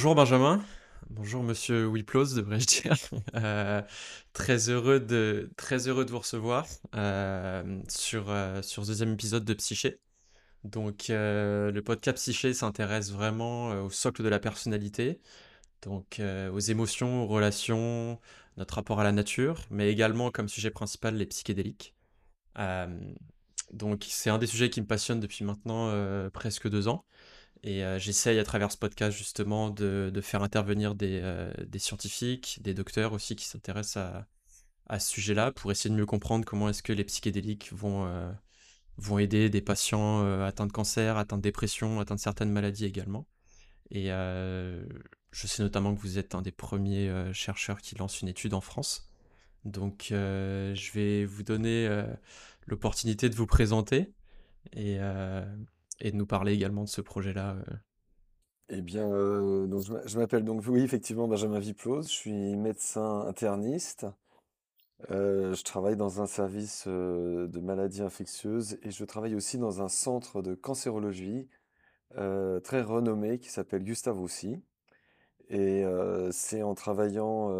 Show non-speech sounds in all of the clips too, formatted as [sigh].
Bonjour Benjamin, bonjour Monsieur Wiplos, devrais-je dire. [laughs] Euh, très heureux de, très heureux de vous recevoir euh, sur, euh, sur ce deuxième épisode de Psyché. Donc le podcast Psyché s'intéresse vraiment au socle de la personnalité, donc aux émotions, aux relations, notre rapport à la nature, mais également comme sujet principal les psychédéliques. Donc c'est un des sujets qui me passionne depuis maintenant presque deux ans. Et euh, j'essaye à travers ce podcast justement de, de faire intervenir des, euh, des scientifiques, des docteurs aussi qui s'intéressent à, à ce sujet-là pour essayer de mieux comprendre comment est-ce que les psychédéliques vont, euh, vont aider des patients euh, atteints de cancer, atteints de dépression, atteints de certaines maladies également. Et je sais notamment que vous êtes un des premiers chercheurs qui lance une étude en France. Donc je vais vous donner l'opportunité de vous présenter et, et de nous parler également de ce projet-là. euh. Eh bien, euh, donc je m'a- je m'appelle donc, oui, effectivement, Benjamin Viplos. Je suis médecin interniste. Euh, je travaille dans un service de maladies infectieuses et je travaille aussi dans un centre de cancérologie très renommé qui s'appelle Gustave Roussy. Et c'est en travaillant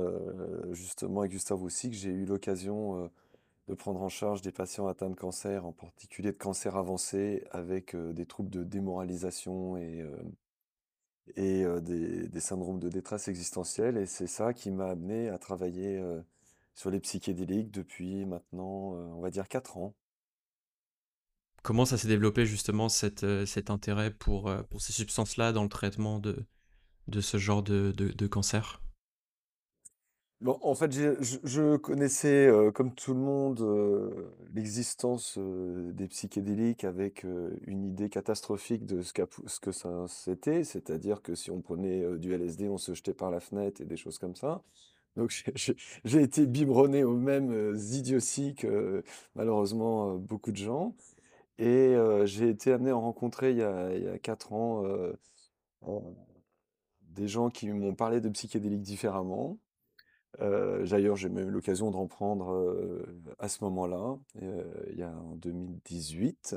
justement avec Gustave Roussy que j'ai eu l'occasion de prendre en charge des patients atteints de cancer, en particulier de cancer avancé, avec euh, des troubles de démoralisation et, euh, et euh, des, syndromes de détresse existentielle. Et c'est ça qui m'a amené à travailler sur les psychédéliques depuis maintenant, on va dire, 4 ans. Comment ça s'est développé justement cet, intérêt pour, pour ces substances-là dans le traitement de, de ce genre de, de cancer? Bon, en fait, je, connaissais, comme tout le monde, l'existence des psychédéliques avec une idée catastrophique de ce, que ça c'était, c'est-à-dire que si on prenait du LSD, on se jetait par la fenêtre et des choses comme ça. Donc j'ai été biberonné aux mêmes idioties que malheureusement beaucoup de gens. Et j'ai été amené à rencontrer il y a, il y a 4 ans des gens qui m'ont parlé de psychédéliques différemment. D'ailleurs, j'ai même eu l'occasion d'en prendre euh, à ce moment-là, il y a en 2018.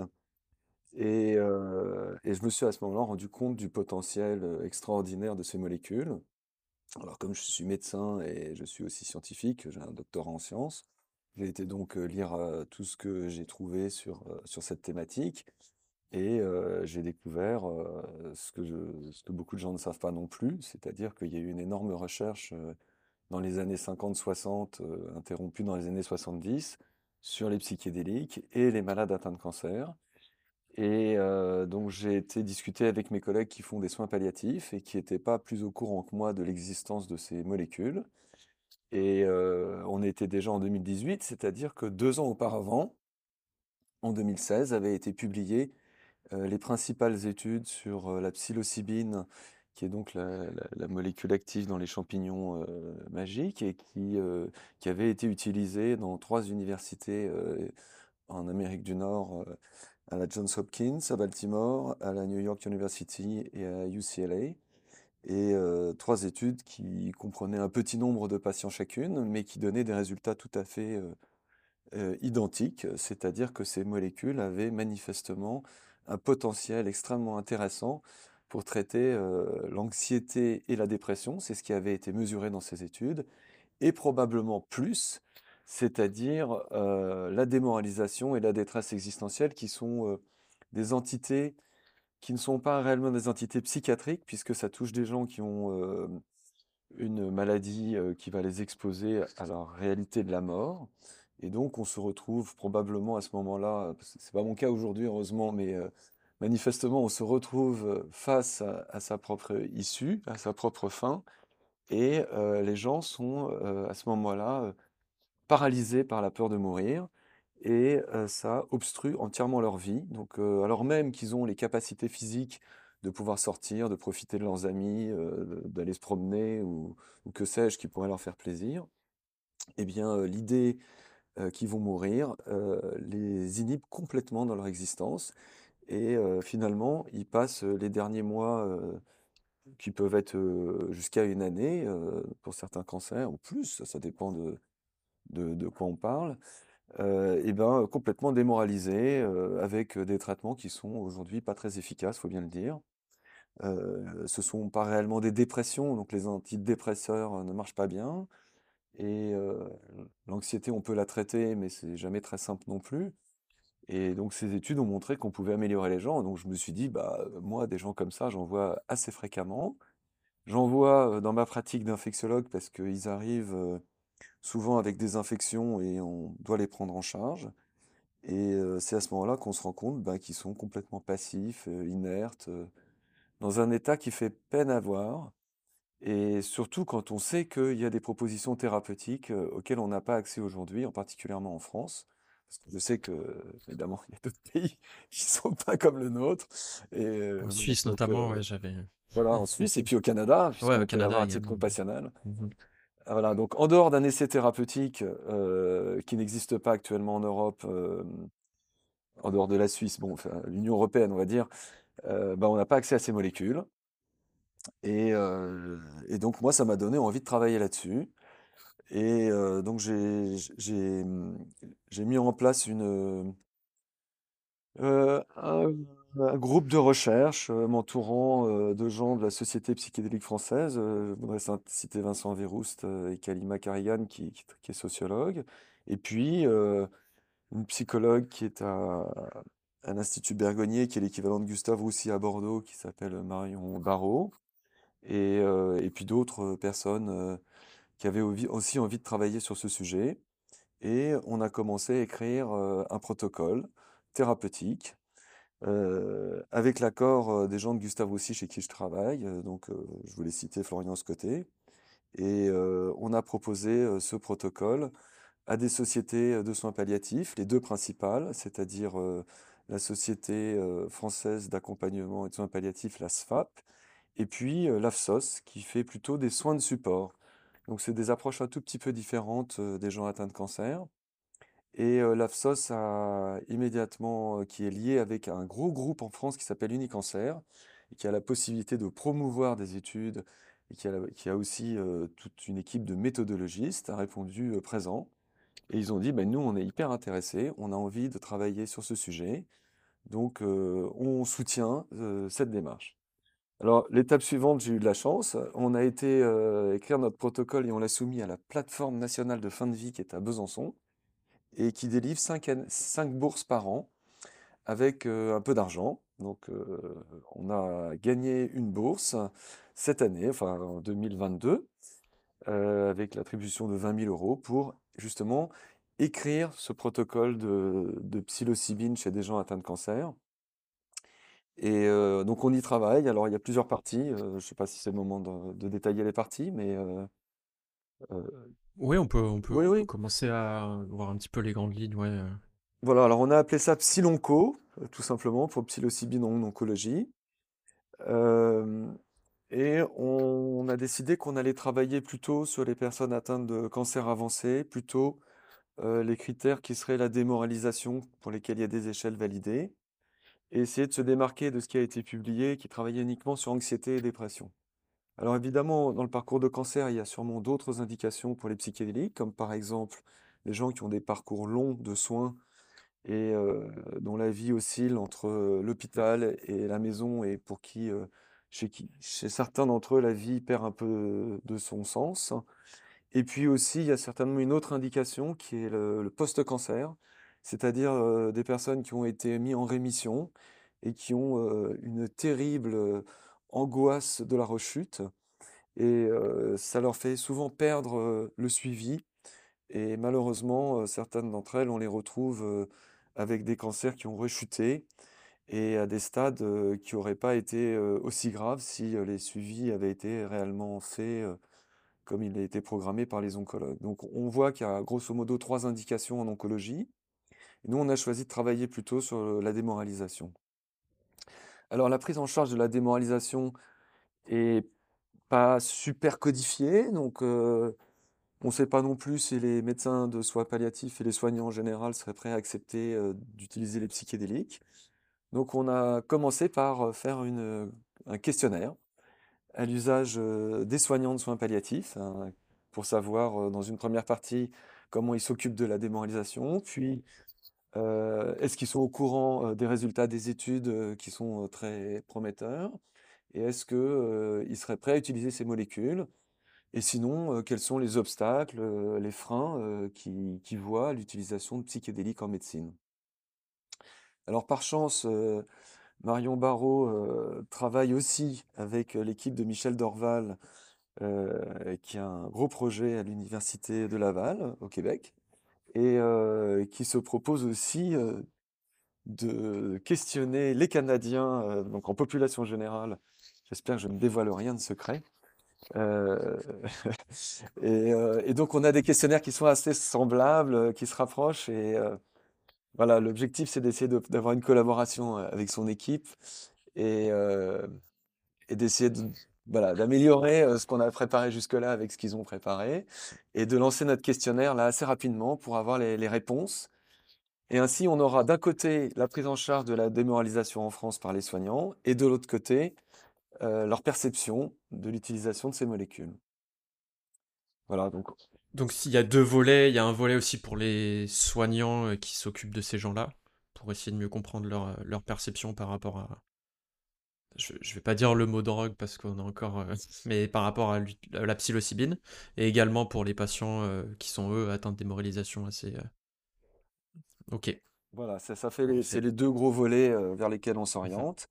Et, je me suis à ce moment-là rendu compte du potentiel extraordinaire de ces molécules. Alors, comme je suis médecin et je suis aussi scientifique, j'ai un doctorat en sciences, j'ai été donc lire tout ce que j'ai trouvé sur, cette thématique. Et j'ai découvert ce que beaucoup de gens ne savent pas non plus, c'est-à-dire qu'il y a eu une énorme recherche dans les années 50-60, euh, interrompue dans les années 70, sur les psychédéliques et les malades atteints de cancer. Et euh, donc j'ai été discuter avec mes collègues qui font des soins palliatifs et qui n'étaient pas plus au courant que moi de l'existence de ces molécules. Et euh, on était déjà en 2018, c'est-à-dire que deux ans auparavant, en 2016, avaient été publiées euh, les principales études sur la psilocybine, qui est donc la, molécule active dans les champignons euh, magiques et qui, euh, qui avait été utilisée dans trois universités euh, en Amérique du Nord, à la Johns Hopkins, à Baltimore, à la New York University et à UCLA. Et trois études qui comprenaient un petit nombre de patients chacune, mais qui donnaient des résultats tout à fait identiques, c'est-à-dire que ces molécules avaient manifestement un potentiel extrêmement intéressant pour traiter l'anxiété et la dépression, c'est ce qui avait été mesuré dans ces études, et probablement plus, c'est-à-dire la démoralisation et la détresse existentielle, qui sont des entités qui ne sont pas réellement des entités psychiatriques, puisque ça touche des gens qui ont une maladie qui va les exposer à la réalité de la mort. Et donc, on se retrouve probablement à ce moment-là, c'est pas mon cas aujourd'hui, heureusement, mais manifestement, on se retrouve euh, face à, sa propre issue, à sa propre fin, et euh, les gens sont euh, à ce moment-là paralysés par la peur de mourir, et ça obstrue entièrement leur vie. Donc, alors même qu'ils ont les capacités physiques de pouvoir sortir, de profiter de leurs amis, d'aller se promener, ou, ou que sais-je, qui pourrait leur faire plaisir, eh bien, l'idée qu'ils vont mourir les inhibe complètement dans leur existence. Et finalement, ils passent les derniers mois qui peuvent être jusqu'à une année pour certains cancers, ou plus, ça, dépend de, de, quoi on parle, et ben, complètement démoralisés, avec des traitements qui sont aujourd'hui pas très efficaces, faut bien le dire. Euh, ce sont pas réellement des dépressions, donc les antidépresseurs ne marchent pas bien. Et l'anxiété, on peut la traiter, mais c'est jamais très simple non plus. Et donc ces études ont montré qu'on pouvait améliorer les gens. Donc je me suis dit, bah moi, des gens comme ça, j'en vois assez fréquemment. J'en vois euh, dans ma pratique d'infectiologue parce qu'ils arrivent euh, souvent avec des infections et on doit les prendre en charge. Et euh, c'est à ce moment-là qu'on se rend compte bah, qu'ils sont complètement passifs, euh, inertes, euh, dans un état qui fait peine à voir. Et surtout quand on sait qu'il y a des propositions thérapeutiques euh, auxquelles on n'a pas accès aujourd'hui, en particulièrement en France. Parce que je sais que, évidemment, il y a d'autres [laughs] pays qui sont pas comme le nôtre. Et euh, En Suisse donc, notamment, euh, ouais, j'avais. voilà, en Suisse et puis au Canada, Ouais, au Canada à titre compassionnel. Mhm. Ah, Voilà, donc en dehors d'un essai thérapeutique euh, qui n'existe pas actuellement en Europe, euh, en dehors de la Suisse, bon, enfin, l'Union européenne, on va dire, euh, bah, on n'a pas accès à ces molécules. Et, euh, et donc moi, ça m'a donné envie de travailler là-dessus. Et donc j'ai j'ai mis en place une un, groupe de recherche m'entourant de gens de la Société psychédélique française. Je voudrais citer Vincent Verroust euh, et Kalima Karigan qui, est sociologue. Et puis une psychologue qui est à, à l'Institut Bergonier, qui est l'équivalent de Gustave Roussy à Bordeaux, qui s'appelle Marion Barrault. Et, et puis d'autres personnes qui avaient ovi- aussi envie de travailler sur ce sujet. Et on a commencé à écrire euh, un protocole thérapeutique euh, avec l'accord euh, des gens de Gustave Roussy chez qui je travaille. Donc, je voulais citer Florian Scotté. Et on a proposé ce protocole à des sociétés de soins palliatifs, les deux principales, c'est-à-dire la Société française d'accompagnement et de soins palliatifs, la SFAP, et puis l'AFSOS, qui fait plutôt des soins de support. Donc, c'est des approches un tout petit peu différentes des gens atteints de cancer. Et l'AFSOS a immédiatement, qui est lié avec un gros groupe en France qui s'appelle Unicancer, qui a la possibilité de promouvoir des études, et qui a, aussi toute une équipe de méthodologistes, a répondu présent. Et ils ont dit, ben, nous, on est hyper intéressés, on a envie de travailler sur ce sujet, donc on soutient cette démarche. Alors, l'étape suivante, j'ai eu de la chance, on a été euh, écrire notre protocole et on l'a soumis à la plateforme nationale de fin de vie qui est à Besançon et qui délivre 5, bourses par an avec euh, un peu d'argent. Donc, euh, on a gagné une bourse cette année, enfin en 2022, euh, avec l'attribution de 20 000 euros pour justement écrire ce protocole de psilocybine chez des gens atteints de cancer. Et euh, donc, on y travaille. Alors, il y a plusieurs parties. euh, je ne sais pas si c'est le moment de, de détailler les parties, mais euh, euh, Oui, on peut, on peut, oui, on peut oui. commencer à voir un petit peu les grandes lignes, ouais. Voilà, alors on a appelé ça Psilonco, euh, tout simplement, pour psilocybine en oncologie. Et on a décidé qu'on allait travailler plutôt sur les personnes atteintes de cancer avancé, plutôt les critères qui seraient la démoralisation, pour lesquels il y a des échelles validées, et essayer de se démarquer de ce qui a été publié, qui travaillait uniquement sur anxiété et dépression. Alors évidemment, dans le parcours de cancer, il y a sûrement d'autres indications pour les psychédéliques, comme par exemple les gens qui ont des parcours longs de soins et euh, dont la vie oscille entre euh, l'hôpital et la maison et pour qui, euh, chez qui, chez certains d'entre eux, la vie perd un peu de son sens. Et puis aussi, il y a certainement une autre indication qui est le post-cancer, c'est-à-dire des personnes qui ont été mises en rémission et qui ont une terrible angoisse de la rechute. Et ça leur fait souvent perdre le suivi. Et malheureusement, certaines d'entre elles, on les retrouve avec des cancers qui ont rechuté et à des stades qui n'auraient pas été aussi graves si les suivis avaient été réellement faits comme il a été programmé par les oncologues. Donc on voit qu'il y a grosso modo trois indications en oncologie. Nous, on a choisi de travailler plutôt sur la démoralisation. Alors la prise en charge de la démoralisation est pas super codifiée, donc on ne sait pas non plus si les médecins de soins palliatifs et les soignants en général seraient prêts à accepter d'utiliser les psychédéliques. Donc on a commencé par faire un questionnaire à l'usage des soignants de soins palliatifs, hein, pour savoir dans une première partie comment ils s'occupent de la démoralisation, puis est-ce qu'ils sont au courant des résultats des études qui sont très prometteurs, Et est-ce que, heu, il serait prêt à utiliser ces molécules? Et sinon, quels sont les obstacles, les freins, voit à l'utilisation de psychédéliques en médecine? Alors par chance, Marion Barraud, heu, travaille aussi avec, l'équipe de Michel Dorval, qui a un gros projet à l'université de Laval, au Québec et heu, qui se propose aussi, de questionner les Canadiens, donc en population générale. J'espère que je ne dévoile rien de secret. Heu [laughs] et et donc on a des questionnaires qui sont assez semblables, qui se rapprochent et voilà, l'objectif, c'est d'essayer de d'avoir une collaboration, avec son équipe et et d'essayer de voilà, d'améliorer, ce qu'on a préparé jusque-là avec ce qu'ils ont préparé et de lancer notre questionnaire là assez rapidement pour avoir les réponses et ainsi on aura d'un côté la prise en charge de la démoralisation en France par les soignants et de l'autre côté, leur perception de l'utilisation de ces molécules. Voilà donc s'il y a deux volets, il y a un volet aussi pour les soignants qui s'occupent de ces gens-là, pour essayer de mieux comprendre leur perception par rapport à... Je, je vais pas dire le mot drogue parce qu'on a encore... euh, [laughs] mais par rapport à, la psilocybine, et également pour les patients euh, qui sont eux atteints de démoralisation assez... euh, Ok, Voilà, ça, ça fait les, c'est les deux gros volets vers lesquels on s'oriente.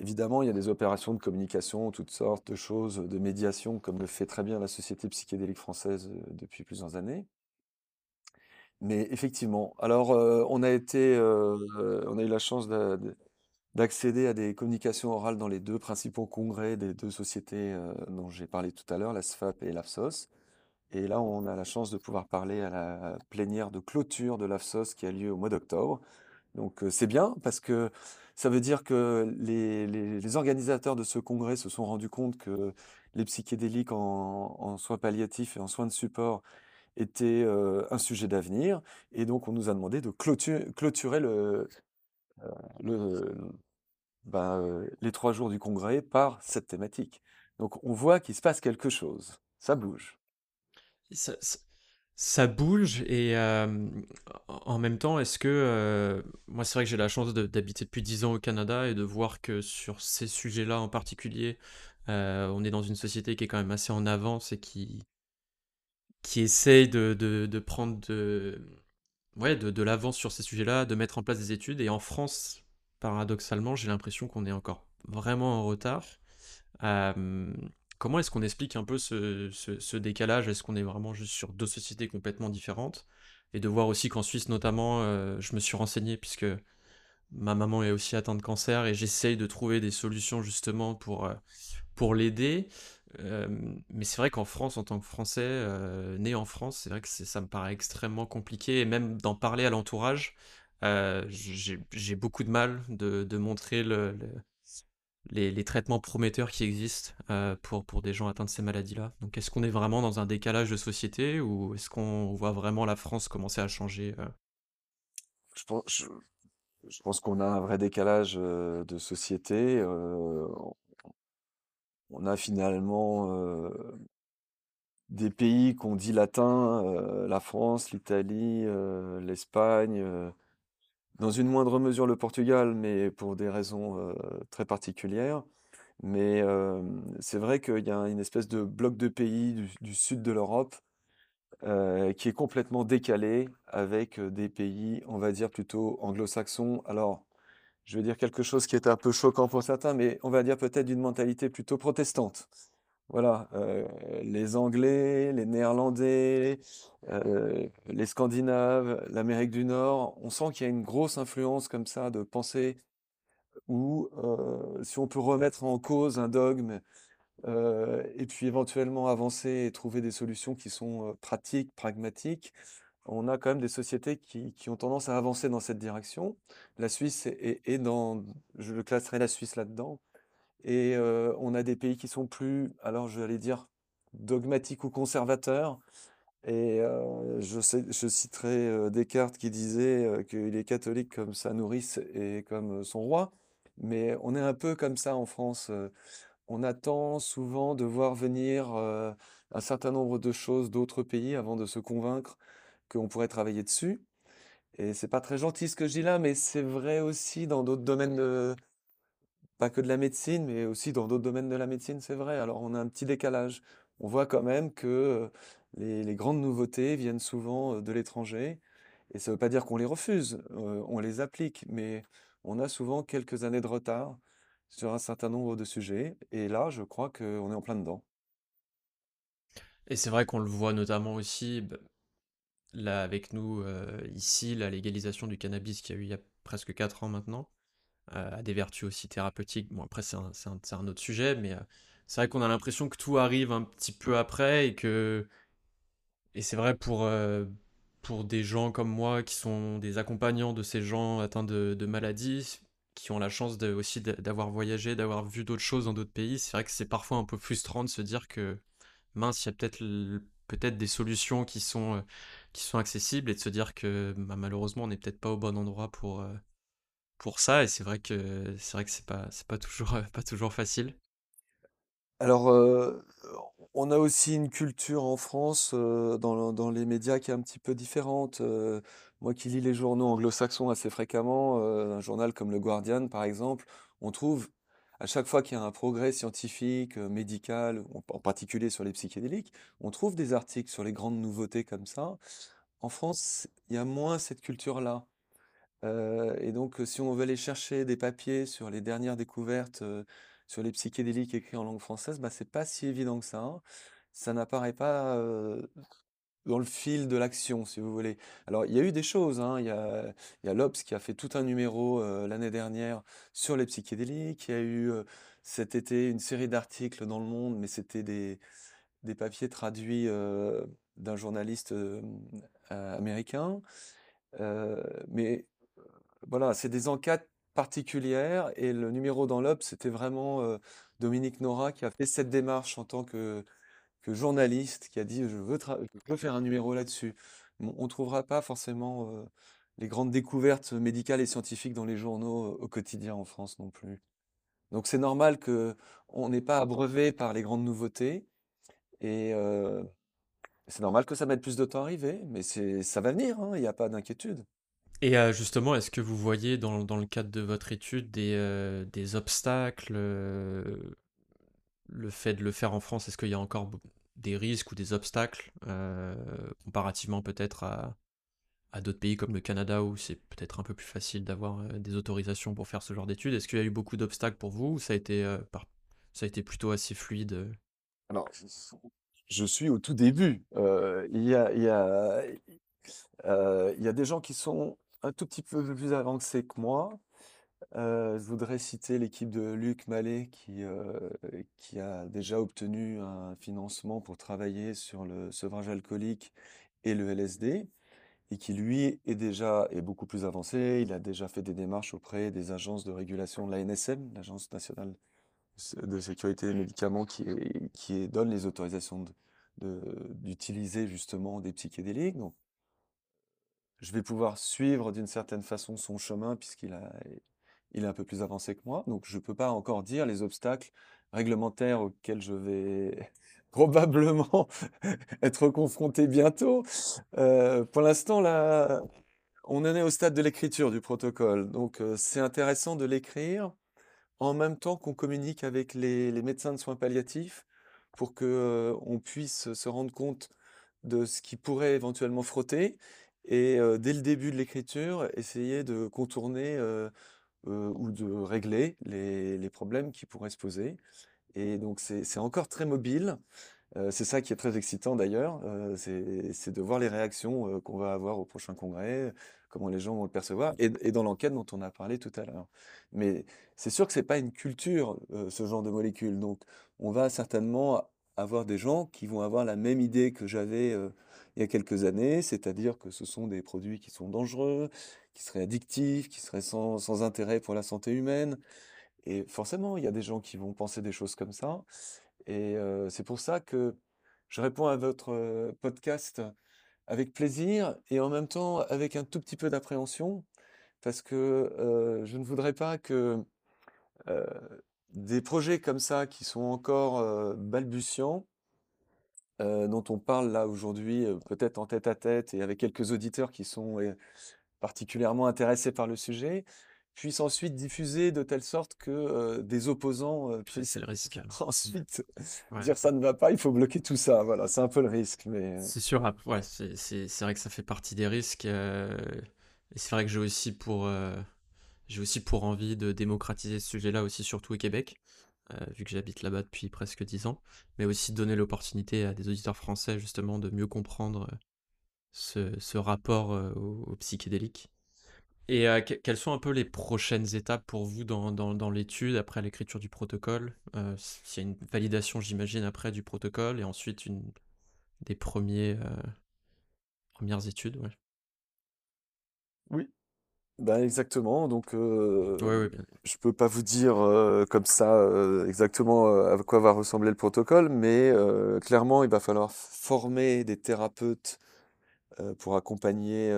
Évidemment, il y a des opérations de communication, toutes sortes de choses, de médiation, comme le fait très bien la Société psychédélique française depuis plusieurs années. Mais effectivement, alors on a été, on a eu la chance de- d'accéder à des communications orales dans les deux principaux congrès des deux sociétés euh, dont j'ai parlé tout à l'heure, la SFAP et l'AFSOS. Et là, on a la chance de pouvoir parler à la plénière de clôture de l'AFSOS qui a lieu au mois d'octobre. Donc euh, c'est bien parce que ça veut dire que les, les- organisateurs de ce congrès se sont rendus compte que les psychédéliques en, soins palliatifs et en soins de support étaient euh, un sujet d'avenir. Et donc on nous a demandé de clôtu- clôturer le, ben, euh, les trois jours du congrès par cette thématique. Donc on voit qu'il se passe quelque chose. Ça bouge. Ça, bouge et euh, en même temps, est-ce que... euh, moi, c'est vrai que j'ai la chance d'habiter depuis 10 ans au Canada et de voir que sur ces sujets-là en particulier, on est dans une société qui est quand même assez en avance et qui, qui essaye de, de, de prendre de, ouais, de, l'avance sur ces sujets-là, de mettre en place des études. Et en France, paradoxalement, j'ai l'impression qu'on est encore vraiment en retard. Euh, comment est-ce qu'on explique un peu ce, décalage? Est-ce qu'on est vraiment juste sur deux sociétés complètement différentes? Et de voir aussi qu'en Suisse, notamment, euh, je me suis renseigné puisque ma maman est aussi atteinte de cancer et j'essaye de trouver des solutions justement pour, euh, pour l'aider. Euh, mais c'est vrai qu'en France, en tant que Français, euh, né en France, c'est vrai que ça me paraît extrêmement compliqué. Et même d'en parler à l'entourage, euh, j'ai beaucoup de mal de, montrer le, le- les, traitements prometteurs qui existent pour, des gens atteints de ces maladies-là. Donc est-ce qu'on est vraiment dans un décalage de société ou est-ce qu'on voit vraiment la France commencer à changer Je pense, qu'on a un vrai décalage de société. On a finalement des pays qu'on dit latins, la France, l'Italie, l'Espagne, dans une moindre mesure le Portugal, mais pour des raisons très particulières. Mais c'est vrai qu'il y a une espèce de bloc de pays du, du sud de l'Europe qui est complètement décalé avec des pays, on va dire, plutôt anglo-saxons. Alors, je vais dire quelque chose qui est un peu choquant pour certains, mais on va dire peut-être d'une mentalité plutôt protestante. Voilà, euh, les Anglais, les Néerlandais, euh, les Scandinaves, l'Amérique du Nord, on sent qu'il y a une grosse influence comme ça de pensée où euh, si on peut remettre en cause un dogme et puis éventuellement avancer et trouver des solutions qui sont pratiques, pragmatiques, on a quand même des sociétés qui, ont tendance à avancer dans cette direction. La Suisse est, dans, je le classerai la Suisse là-dedans. Et euh, on a des pays qui sont plus, alors je vais aller dire, dogmatiques ou conservateurs. Et euh, je je citerai euh, Descartes qui disait qu'il est catholique comme sa nourrice et comme son roi. Mais on est un peu comme ça en France. on attend souvent de voir venir un certain nombre de choses d'autres pays avant de se convaincre qu'on pourrait travailler dessus. Et c'est pas très gentil ce que je dis là, mais c'est vrai aussi dans d'autres domaines pas que de la médecine, mais aussi dans d'autres domaines de la médecine, c'est vrai. Alors on a un petit décalage. On voit quand même que les, grandes nouveautés viennent souvent euh, de l'étranger. Et ça veut pas dire qu'on les refuse, euh, on les applique, mais on a souvent quelques années de retard sur un certain nombre de sujets. Et là, je crois qu'on est en plein dedans. Et c'est vrai qu'on le voit notamment aussi, bah, là avec nous, euh, ici, la légalisation du cannabis qu'il y a eu il y a presque 4 ans maintenant, euh, a des vertus aussi thérapeutiques. Bon, après, c'est un, un- un autre sujet, mais euh, c'est vrai qu'on a l'impression que tout arrive un petit peu après et que Et c'est vrai pour, pour des gens comme moi qui sont des accompagnants de ces gens atteints de, maladies, qui ont la chance aussi d'a- d'avoir voyagé, d'avoir vu d'autres choses dans d'autres pays, c'est vrai que c'est parfois un peu frustrant de se dire que mince, il y a peut-être peut-être des solutions qui sont, euh, qui sont accessibles et de se dire que bah, malheureusement on n'est peut-être pas au bon endroit pour, euh, pour ça. Et c'est vrai que c'est vrai que c'est pas, pas toujours, euh, pas toujours facile. Alors, on a aussi une culture en France dans, dans les médias qui est un petit peu différente. Moi qui lis les journaux anglo-saxons assez fréquemment, un journal comme le Guardian par exemple, on trouve à chaque fois qu'il y a un progrès scientifique, euh, médical, en, particulier sur les psychédéliques, on trouve des articles sur les grandes nouveautés comme ça. En France, il y a moins cette culture-là. Euh, et donc, euh, si on veut aller chercher des papiers sur les dernières découvertes sur les psychédéliques écrits en langue française, bah, c'est pas si évident que ça. hein. Ça n'apparaît pas dans le fil de l'action, si vous voulez. Alors, il y a eu des choses. hein. Il y a, il l'Obs qui a fait tout un numéro euh, l'année dernière sur les psychédéliques. Il y a eu euh, cet été une série d'articles dans Le Monde, mais c'était des, papiers traduits euh, d'un journaliste américain. Mais voilà, c'est des enquêtes particulières et le numéro dans l'Obs, c'était vraiment Dominique Nora qui a fait cette démarche en tant que, que journaliste, qui a dit je veux, faire un numéro là-dessus. On ne trouvera pas forcément les grandes découvertes médicales et scientifiques dans les journaux au quotidien en France non plus. Donc c'est normal que on n'est pas abreuvé par les grandes nouveautés et c'est normal que ça mette plus de temps à arriver, mais ça va venir, hein, il n'y a pas d'inquiétude. Et justement, est-ce que vous voyez dans, dans le cadre de votre étude des, des obstacles, le fait de le faire en France, est-ce qu'il y a encore des risques ou des obstacles, euh, comparativement peut-être à, d'autres pays comme le Canada où c'est peut-être un peu plus facile d'avoir euh, des autorisations pour faire ce genre d'études? Est-ce qu'il y a eu beaucoup d'obstacles pour vous ou ça a été, euh, ça a été plutôt assez fluide? Alors, je suis au tout début. Y a, y a, il y a des gens qui sont un tout petit peu plus avancés que moi. Euh, je voudrais citer l'équipe de Luc Mallet qui, euh, qui a déjà obtenu un financement pour travailler sur le sevrage alcoolique et le LSD et qui lui est déjà est beaucoup plus avancé. Il a déjà fait des démarches auprès des agences de régulation de l'ANSM, l'Agence nationale de sécurité des médicaments, qui, est- qui est- donne les autorisations de- de- d'utiliser justement des psychédéliques. Donc, je vais pouvoir suivre d'une certaine façon son chemin puisqu'il a, il est un peu plus avancé que moi. Donc, je ne peux pas encore dire les obstacles réglementaires auxquels je vais [laughs] probablement [laughs] être confronté bientôt. Euh, pour l'instant, là, on en est au stade de l'écriture du protocole. Donc, euh, c'est intéressant de l'écrire en même temps qu'on communique avec les, médecins de soins palliatifs pour que, euh, on puisse se rendre compte de ce qui pourrait éventuellement frotter et euh, dès le début de l'écriture, essayer de contourner euh, ou de régler les, problèmes qui pourraient se poser. Et donc c'est encore très mobile. Euh, c'est ça qui est très excitant d'ailleurs, euh, c'est de voir les réactions euh, qu'on va avoir au prochain congrès, comment les gens vont le percevoir, et, dans l'enquête dont on a parlé tout à l'heure. Mais c'est sûr que c'est pas une culture, ce genre de molécules. Donc on va certainement avoir des gens qui vont avoir la même idée que j'avais il y a quelques années, c'est-à-dire que ce sont des produits qui sont dangereux, qui seraient addictifs, qui seraient sans, intérêt pour la santé humaine. Et forcément, il y a des gens qui vont penser des choses comme ça. Et euh, c'est pour ça que je réponds à votre euh, podcast avec plaisir et en même temps avec un tout petit peu d'appréhension, parce que euh, je ne voudrais pas que des projets comme ça qui sont encore balbutiants, dont on parle là aujourd'hui, peut-être en tête à tête et avec quelques auditeurs qui sont particulièrement intéressés par le sujet, puisse ensuite diffuser de telle sorte que euh, des opposants euh, puissent c'est le risque. [laughs] ensuite Ouais. dire ça ne va pas, il faut bloquer tout ça. Voilà, c'est un peu le risque. Mais C'est sûr, ouais, c'est c'est- c'est vrai que ça fait partie des risques. euh, et c'est vrai que j'ai aussi pour, j'ai aussi pour envie de démocratiser ce sujet-là aussi, surtout au Québec, vu que j'habite là-bas depuis presque 10 ans, mais aussi donner l'opportunité à des auditeurs français justement de mieux comprendre ce, ce rapport euh, au, au psychédélique? Et euh, que- quelles sont un peu les prochaines étapes pour vous dans, dans, dans l'étude, après l'écriture du protocole? Euh, s'il y a une validation, j'imagine, après du protocole, et ensuite une, des premiers, premières études, ouais. oui, ben exactement. Donc, euh, Ouais, ouais, bien. je peux pas vous dire euh, comme ça euh, exactement à quoi va ressembler le protocole, mais clairement, il va falloir former des thérapeutes euh, pour accompagner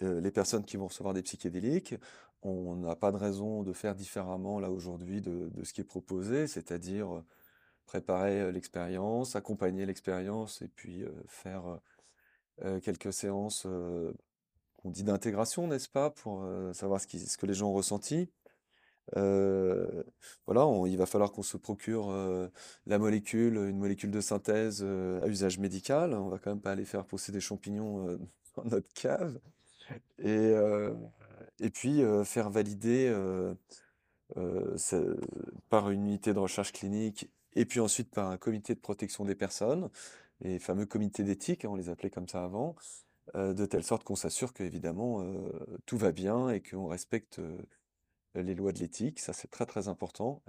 les personnes qui vont recevoir des psychédéliques. On n'a pas de raison de faire différemment là aujourd'hui de, ce qui est proposé, c'est-à-dire préparer l'expérience, accompagner l'expérience et puis faire quelques séances qu'on dit d'intégration, n'est-ce pas, pour savoir ce que les gens ont ressenti. Voilà, il va falloir qu'on se procure la molécule, une molécule de synthèse à usage médical. On va quand même pas aller faire pousser des champignons [laughs] dans notre cave. Et, puis faire valider par une unité de recherche clinique et puis ensuite par un comité de protection des personnes, les fameux comités d'éthique, hein, on les appelait comme ça avant, de telle sorte qu'on s'assure qu'évidemment euh, tout va bien et qu'on respecte les lois de l'éthique. Ça, c'est très très important.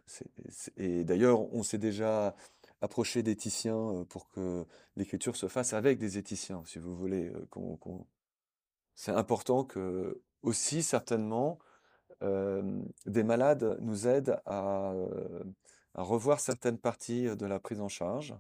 Et d'ailleurs, on s'est déjà approché d'éthiciens pour que l'écriture se fasse avec des éthiciens, si vous voulez. C'est important que aussi certainement des malades nous aident à, revoir certaines parties de la prise en charge,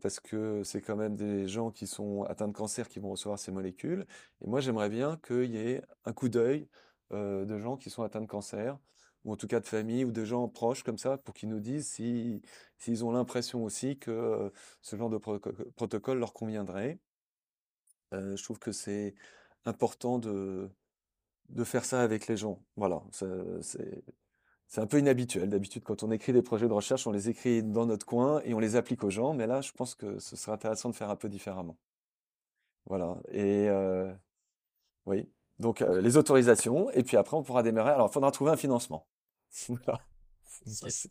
parce que c'est quand même des gens qui sont atteints de cancer qui vont recevoir ces molécules. Et moi, j'aimerais bien qu'il y ait un coup d'œil euh, de gens qui sont atteints de cancer, ou en tout cas de famille, ou de gens proches comme ça, pour qu'ils nous disent si, s'ils ont l'impression aussi que euh, ce genre de protocole leur conviendrait. Euh, je trouve que c'est important de, de faire ça avec les gens. Voilà, c'est un peu inhabituel. D'habitude, quand on écrit des projets de recherche, on les écrit dans notre coin et on les applique aux gens. Mais là, je pense que ce serait intéressant de faire un peu différemment. Voilà. Et oui. Donc, euh, les autorisations. Et puis après, on pourra démarrer. Alors, il faudra trouver un financement. [laughs] Voilà. C'est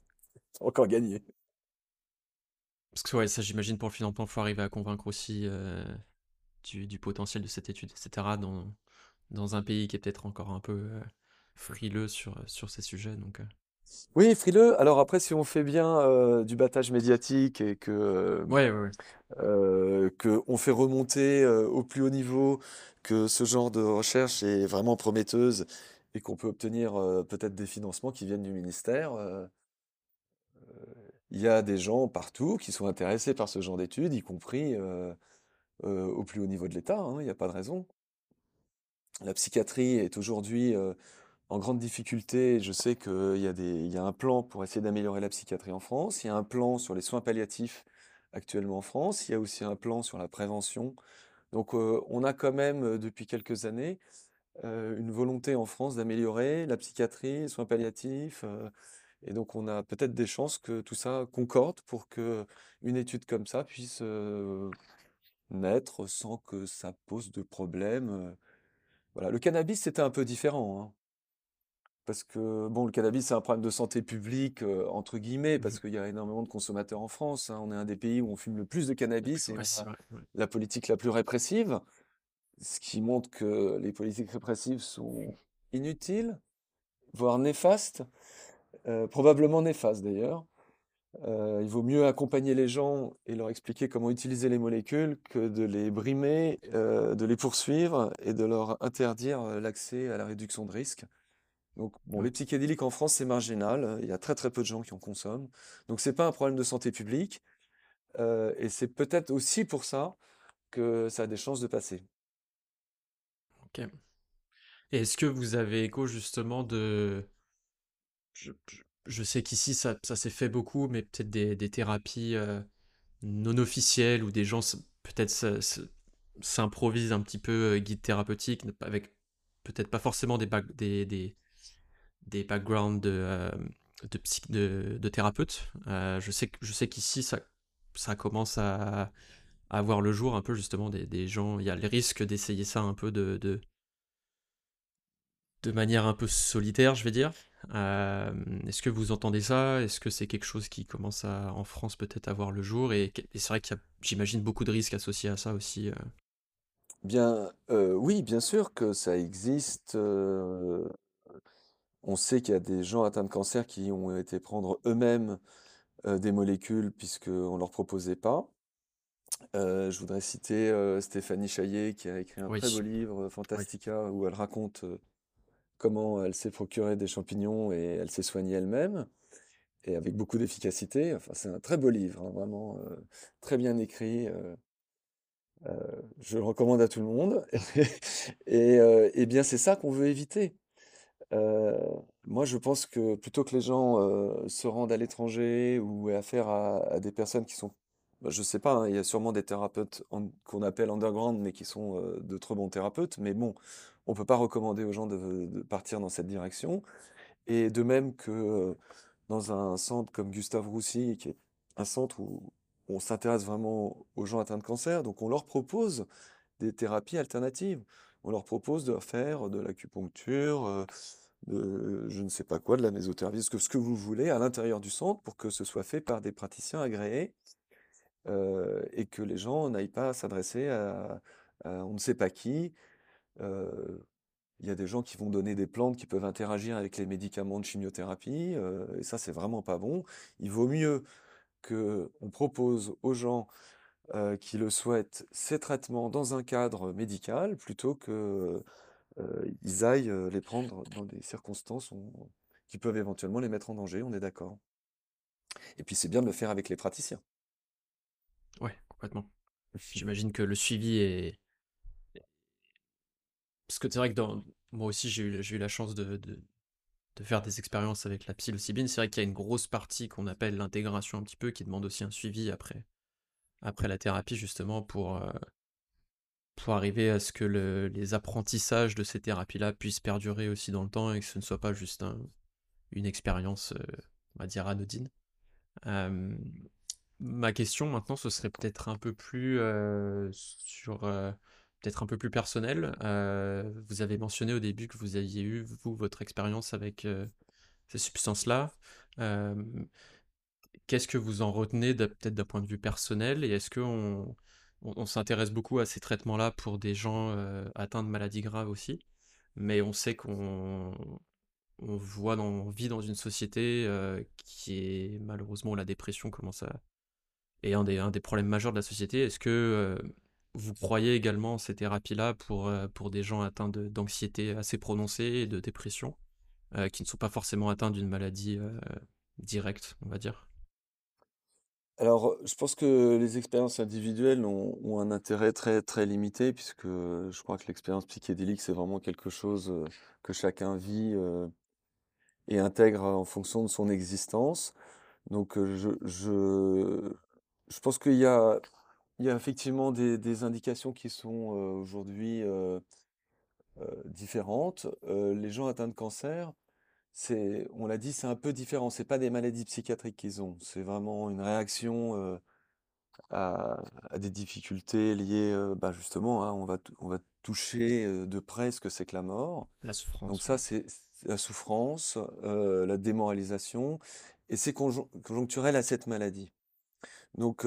encore gagné. Parce que ouais, ça j'imagine pour le financement, il faut arriver à convaincre aussi euh, du, du potentiel de cette étude, etc. dans, dans un pays qui est peut-être encore un peu euh, frileux sur, sur ces sujets. Donc, Oui, frileux. Alors après, si on fait bien euh, du battage médiatique et que euh, Ouais, ouais, ouais. euh, que on fait remonter euh, au plus haut niveau, que ce genre de recherche est vraiment prometteuse et qu'on peut obtenir euh, peut-être des financements qui viennent du ministère. euh, il y a des gens partout qui sont intéressés par ce genre d'études, y compris euh, euh, au plus haut niveau de l'État, hein, il n'y a pas de raison. La psychiatrie est aujourd'hui euh, en grande difficulté. Je sais qu'il y a des, il y a un plan pour essayer d'améliorer la psychiatrie en France. Il y a un plan sur les soins palliatifs actuellement en France. Il y a aussi un plan sur la prévention. Donc, euh, on a quand même, euh, depuis quelques années, euh, une volonté en France d'améliorer la psychiatrie, les soins palliatifs. euh, et donc, on a peut-être des chances que tout ça concorde pour que une étude comme ça puisse euh, naître sans que ça pose de problème. euh. Voilà. Le cannabis, c'était un peu différent, hein. Parce que, bon, le cannabis, c'est un problème de santé publique, euh, entre guillemets, parce Mhm. qu'il y a énormément de consommateurs en France. hein. On est un des pays où on fume le plus de cannabis et Ouais, on c'est a vrai. ouais. la politique la plus répressive, ce qui montre que les politiques répressives sont inutiles, voire néfastes, euh, probablement néfastes d'ailleurs. Euh, il vaut mieux accompagner les gens et leur expliquer comment utiliser les molécules que de les brimer, euh, de les poursuivre et de leur interdire euh, l'accès à la réduction de risque. Donc, bon, les psychédéliques en France, c'est marginal. Il y a très très peu de gens qui en consomment. Donc, c'est pas un problème de santé publique. euh, et c'est peut-être aussi pour ça que ça a des chances de passer. Ok. Est-ce que vous avez écho justement de... Je, je- je sais qu'ici ça, ça s'est fait beaucoup, mais peut-être des, des thérapies euh, non officielles où des gens peut-être s'improvisent un petit peu euh, guide thérapeutique, avec peut-être pas forcément des, des, des backgrounds de, euh, de, psy- de, de thérapeutes. Euh, je sais, je sais qu'ici, ça, ça commence à, à voir le jour un peu justement des, des gens. Il y a le risque d'essayer ça un peu de, de, manière un peu solitaire, je vais dire. Euh, est-ce que vous entendez ça? Est-ce que c'est quelque chose qui commence à, en France peut-être à voir le jour? Et, c'est vrai qu'il y a, j'imagine, beaucoup de risques associés à ça aussi. Bien, oui, bien sûr que ça existe. On sait qu'il y a des gens atteints de cancer qui ont été prendre eux-mêmes euh, des molécules puisqu'on ne leur proposait pas. Euh, je voudrais citer euh, Stéphanie Chaillet qui a écrit un Oui, très beau livre, oui, Fantastica, où elle raconte comment elle s'est procuré des champignons et elle s'est soignée elle-même, et avec beaucoup d'efficacité. Enfin, c'est un très beau livre, hein, vraiment très bien écrit. je le recommande à tout le monde. [laughs] Et, eh bien, c'est ça qu'on veut éviter. Moi, je pense que plutôt que les gens se rendent à l'étranger ou aient affaire à, des personnes qui sont, bah, je sais pas, hein, il y a sûrement des thérapeutes qu'on appelle underground, mais qui sont de très bons thérapeutes. Mais bon, on peut pas recommander aux gens de, partir dans cette direction. Et de même que dans un centre comme Gustave Roussy, qui est un centre où on s'intéresse vraiment aux gens atteints de cancer, donc on leur propose des thérapies alternatives. On leur propose de faire de l'acupuncture, de je ne sais pas quoi, de la mésothérapie, ce que, ce que vous voulez à l'intérieur du centre pour que ce soit fait par des praticiens agréés euh, et que les gens n'aillent pas s'adresser à, on ne sait pas qui. Euh, il y a des gens qui vont donner des plantes qui peuvent interagir avec les médicaments de chimiothérapie, euh, et ça, c'est vraiment pas bon. Il vaut mieux que on propose aux gens euh, qui le souhaitent ces traitements dans un cadre médical plutôt que euh, ils aillent euh, les prendre dans des circonstances où- qui peuvent éventuellement les mettre en danger, on est d'accord. Et puis c'est bien de le faire avec les praticiens. ouais, complètement. [laughs] J'imagine que le suivi est. Parce que c'est vrai que dans... moi aussi, j'ai eu, j'ai eu la chance de, de, de faire des expériences avec la psilocybine. C'est vrai qu'il y a une grosse partie qu'on appelle l'intégration un petit peu, qui demande aussi un suivi après, après la thérapie, justement, pour, euh, pour arriver à ce que le- les apprentissages de ces thérapies-là puissent perdurer aussi dans le temps et que ce ne soit pas juste un- une expérience, euh, on va dire, anodine. Ma question maintenant, ce serait peut-être un peu plus euh, sur, euh, peut-être un peu plus personnel. Euh, vous avez mentionné au début que vous aviez eu, vous, votre expérience avec ces substances-là. Qu'est-ce que vous en retenez peut-être d'un point de vue personnel et est-ce que on- s'intéresse beaucoup à ces traitements-là pour des gens euh, atteints de maladies graves aussi, mais on sait qu'on on voit dans, vit dans une société euh, qui est malheureusement où la dépression commence à est un des, problèmes majeurs de la société. Est-ce que euh, vous croyez également en ces thérapies-là pour, pour des gens atteints d'anxiété assez prononcée et de dépression, qui ne sont pas forcément atteints d'une maladie directe, on va dire? Alors, je pense que les expériences individuelles ont, un intérêt très très limité puisque je crois que l'expérience psychédélique c'est vraiment quelque chose que chacun vit et intègre en fonction de son existence. Donc je, je, je pense qu'il y a, il y a effectivement des, indications qui sont aujourd'hui différentes. Les gens atteints de cancer, c'est, on l'a dit, c'est un peu différent. C'est pas des maladies psychiatriques qu'ils ont. C'est vraiment une réaction euh, à, à des difficultés liées, euh, bah justement, hein, on va, on va toucher euh, de près ce que c'est que la mort. La Donc souffrance, ça, ouais. c'est la souffrance, la démoralisation, et c'est conjon- conjoncturel à cette maladie. Donc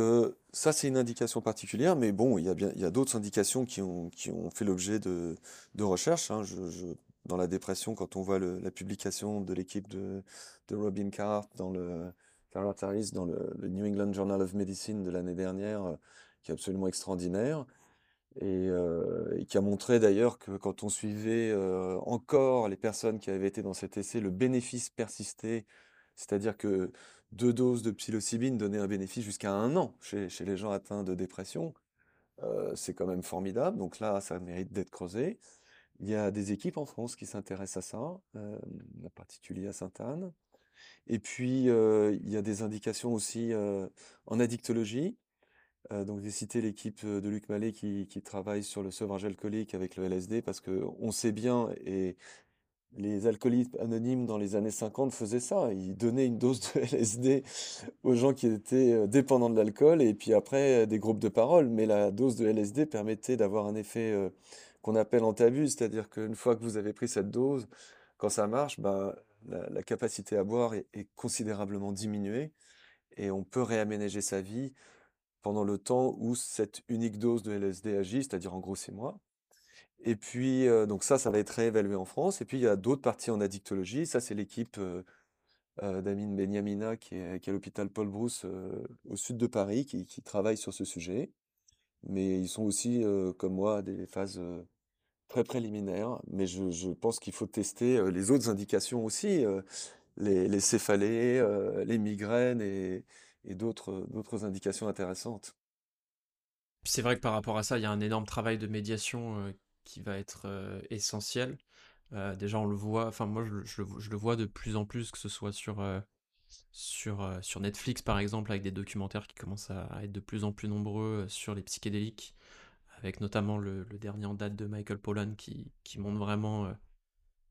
ça, c'est une indication particulière, mais bon, il y a bien, il y a d'autres indications qui ont, qui ont fait l'objet de, de recherches. hein. Je, je- dans la dépression, quand on voit la publication de l'équipe de, Robin Carr dans le, Harris dans le, New England Journal of Medicine de l'année dernière, euh, qui est absolument extraordinaire, et, euh, et qui a montré d'ailleurs que quand on suivait euh, encore les personnes qui avaient été dans cet essai, le bénéfice persistait, c'est-à-dire que deux doses de psilocybine donnaient un bénéfice jusqu'à un an chez, les gens atteints de dépression. C'est quand même formidable, donc là, ça mérite d'être creusé. Il y a des équipes en France qui s'intéressent à ça, en particulier à Sainte-Anne. Et puis, il y a des indications aussi en addictologie. Donc j'ai cité l'équipe de Luc Mallet qui, travaille sur le sevrage alcoolique avec le LSD parce que on sait bien et les alcooliques anonymes dans les années 50 faisaient ça. Ils donnaient une dose de [laughs] LSD aux gens qui étaient dépendants de l'alcool et puis après des groupes de parole. Mais la dose de LSD permettait d'avoir un effet qu'on appelle antabus, c'est-à-dire qu'une fois que vous avez pris cette dose, quand ça marche, ben, la, capacité à boire est, considérablement diminuée et on peut réaménager sa vie pendant le temps où cette unique dose de LSD agit, c'est-à-dire en gros six mois. Et puis, euh, donc ça, ça va être réévalué en France. Et puis, il y a d'autres parties en addictologie. Ça, c'est l'équipe euh, euh, d'Amine Benyamina qui est, à l'hôpital Paul Brousse euh, au sud de Paris, qui, qui travaille sur ce sujet. Mais ils sont aussi, euh, comme moi, des phases très préliminaires. Mais je, pense qu'il faut tester euh, les autres indications aussi, euh, les, céphalées, euh, les migraines et, d'autres, indications intéressantes. C'est vrai que par rapport à ça, il y a un énorme travail de médiation qui va être essentiel. Déjà, on le voit, enfin moi je, le vois de plus en plus, que ce soit sur, sur, Netflix par exemple, avec des documentaires qui commencent à, être de plus en plus nombreux sur les psychédéliques, avec notamment le, dernier en date de Michael Pollan qui, montre vraiment euh,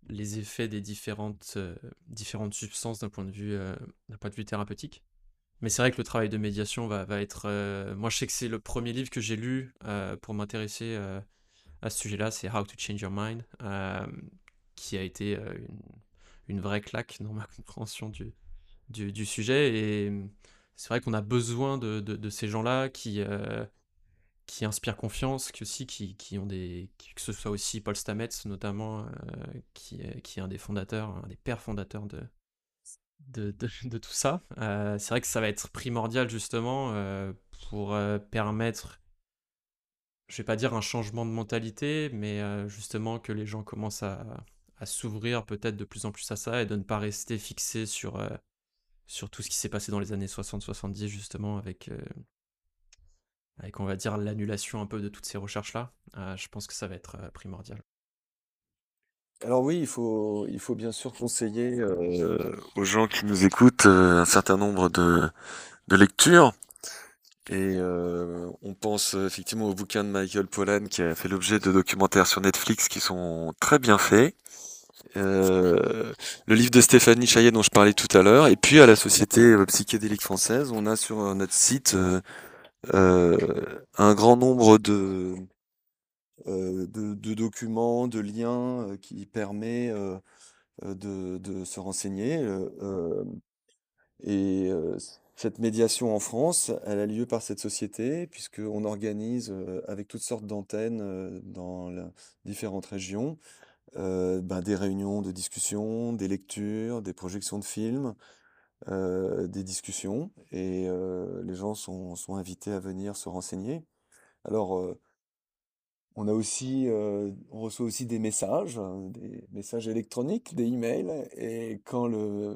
les effets des différentes, euh, différentes substances d'un point de vue, euh, point de vue thérapeutique. Mais c'est vrai que le travail de médiation va, va être... euh, moi, je sais que c'est le premier livre que j'ai lu pour m'intéresser à ce sujet-là, c'est How to Change Your Mind, qui a été une, une vraie claque dans [laughs] ma compréhension du, du, sujet. Et c'est vrai qu'on a besoin de, de, ces gens-là qui, qui inspirent confiance, qui aussi, qui, qui ont des... que ce soit aussi Paul Stamets, notamment, euh, qui, qui est un des fondateurs, un des pères fondateurs de, de, de, tout ça. Euh, c'est vrai que ça va être primordial justement euh, pour permettre, je vais pas dire un changement de mentalité, mais justement que les gens commencent à, à s'ouvrir peut-être de plus en plus à ça et de ne pas rester fixés sur, sur tout ce qui s'est passé dans les années 60-70 justement avec, avec on va dire l'annulation un peu de toutes ces recherches-là. Euh, je pense que ça va être euh, primordial. Alors oui, il faut, il faut bien sûr conseiller euh, aux gens qui nous écoutent un certain nombre de, lectures. Et on pense effectivement au bouquin de Michael Pollan qui a fait l'objet de documentaires sur Netflix qui sont très bien faits. Le livre de Stéphanie Chaillet dont je parlais tout à l'heure. Et puis à la Société psychédélique française, on a sur notre site un grand nombre de, euh, de, de documents, de liens euh, qui permet euh, euh, de, se renseigner. euh, euh, et euh, cette médiation en France, elle a lieu par cette société, puisqu'on organise euh, avec toutes sortes d'antennes euh, dans différentes régions euh, ben, des réunions de discussion, des lectures, des projections de films, euh, des discussions, et euh, les gens sont, sont invités à venir se renseigner. Alors, euh, on a aussi, on reçoit aussi des messages, hein, des messages électroniques, des emails. Et quand le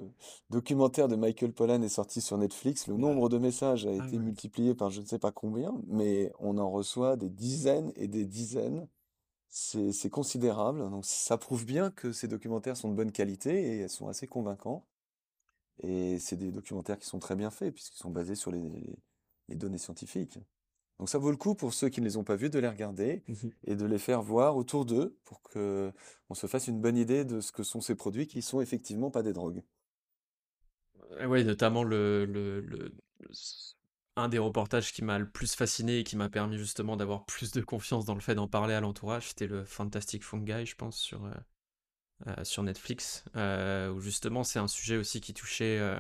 documentaire de Michael Pollan est sorti sur Netflix, le nombre de messages a Ah été multiplié par je ne sais pas combien, mais on en reçoit des dizaines et des dizaines. C'est, considérable. Donc ça prouve bien que ces documentaires sont de bonne qualité et elles sont assez convaincants. Et c'est des documentaires qui sont très bien faits puisqu'ils sont basés sur les, les données scientifiques. Donc ça vaut le coup pour ceux qui ne les ont pas vus de les regarder Mhm. et de les faire voir autour d'eux pour que on se fasse une bonne idée de ce que sont ces produits qui sont effectivement pas des drogues. Euh, Ouais, notamment le, le, le- un des reportages qui m'a le plus fasciné et qui m'a permis justement d'avoir plus de confiance dans le fait d'en parler à l'entourage, c'était le Fantastic Fungi, je pense, sur, euh, sur Netflix, euh, où justement c'est un sujet aussi qui touchait, euh,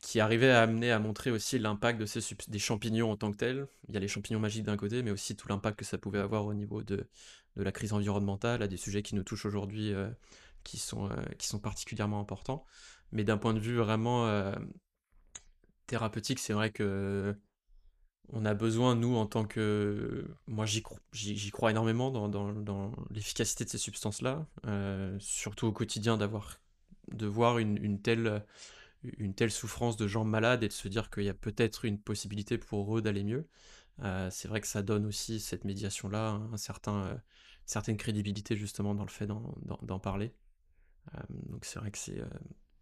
qui arrivait à amener à montrer aussi l'impact de ces des champignons en tant que tels. Il y a les champignons magiques d'un côté, mais aussi tout l'impact que ça pouvait avoir au niveau de, de la crise environnementale, à des sujets qui nous touchent aujourd'hui, qui sont, qui sont particulièrement importants. Mais d'un point de vue vraiment thérapeutique, c'est vrai que on a besoin, nous, en tant que... Moi, j'y cro- j'y j'y crois énormément dans, l'efficacité de ces substances-là, euh, surtout au quotidien, d'avoir, de voir une, telle, une telle souffrance de gens malades et de se dire qu'il y a peut-être une possibilité pour eux d'aller mieux. Euh, c'est vrai que ça donne aussi cette médiation-là un, un certain, euh, certaine crédibilité justement dans le fait d'en parler. Donc c'est vrai que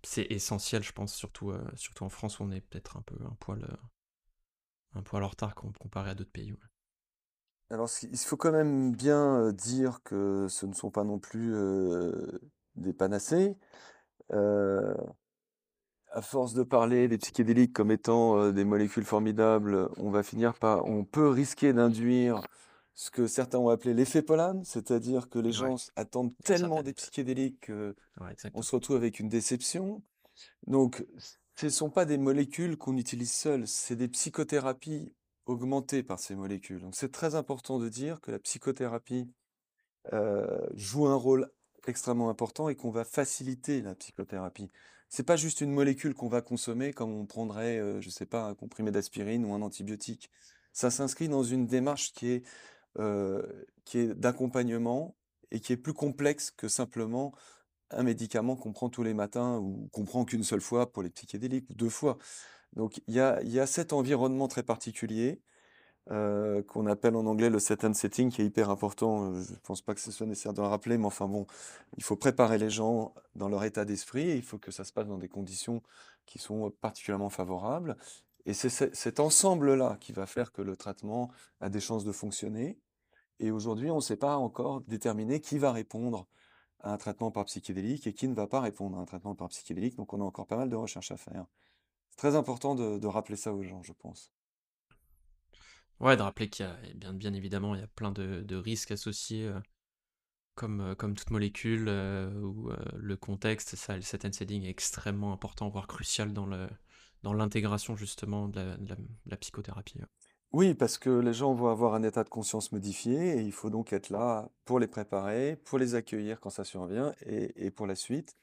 c'est essentiel, je pense, surtout, surtout en France où on est peut-être un peu un poil, un poil en retard comparé à d'autres pays. Alors, il faut quand même bien dire que ce ne sont pas non plus des panacées. à force de parler des psychédéliques comme étant des molécules formidables, on va finir par, on peut risquer d'induire ce que certains ont appelé l'effet pollen, c'est-à-dire que les gens attendent tellement des psychédéliques qu'on se retrouve avec une déception. Donc, ce ne sont pas des molécules qu'on utilise seules, c'est des psychothérapies augmentées par ces molécules. Donc, c'est très important de dire que la psychothérapie joue un rôle extrêmement important et qu'on va faciliter la psychothérapie. C'est pas juste une molécule qu'on va consommer comme on prendrait, je sais pas, un comprimé d'aspirine ou un antibiotique. Ça s'inscrit dans une démarche qui est qui est d'accompagnement et qui est plus complexe que simplement un médicament qu'on prend tous les matins ou qu'on prend qu'une seule fois pour les psychédéliques ou deux fois. Donc il y a, cet environnement très particulier qu'on appelle en anglais le set and setting qui est hyper important. Je ne pense pas que ce soit nécessaire de le rappeler, mais enfin bon, il faut préparer les gens dans leur état d'esprit et il faut que ça se passe dans des conditions qui sont particulièrement favorables. Et c'est cet ensemble-là qui va faire que le traitement a des chances de fonctionner. Et aujourd'hui, on ne sait pas encore déterminer qui va répondre à un traitement par psychédélique et qui ne va pas répondre à un traitement par psychédélique. Donc on a encore pas mal de recherches à faire. C'est très important de, rappeler ça aux gens, je pense. Ouais, de rappeler qu'il y a, bien, bien évidemment, il y a plein de, risques associés, euh, comme, euh, comme toute molécule, euh, où le contexte, ça, le set and setting est extrêmement important, voire crucial dans le dans l'intégration justement de la psychothérapie. Oui, parce que les gens vont avoir un état de conscience modifié et il faut donc être là pour les préparer, pour les accueillir quand ça survient et, pour la suite.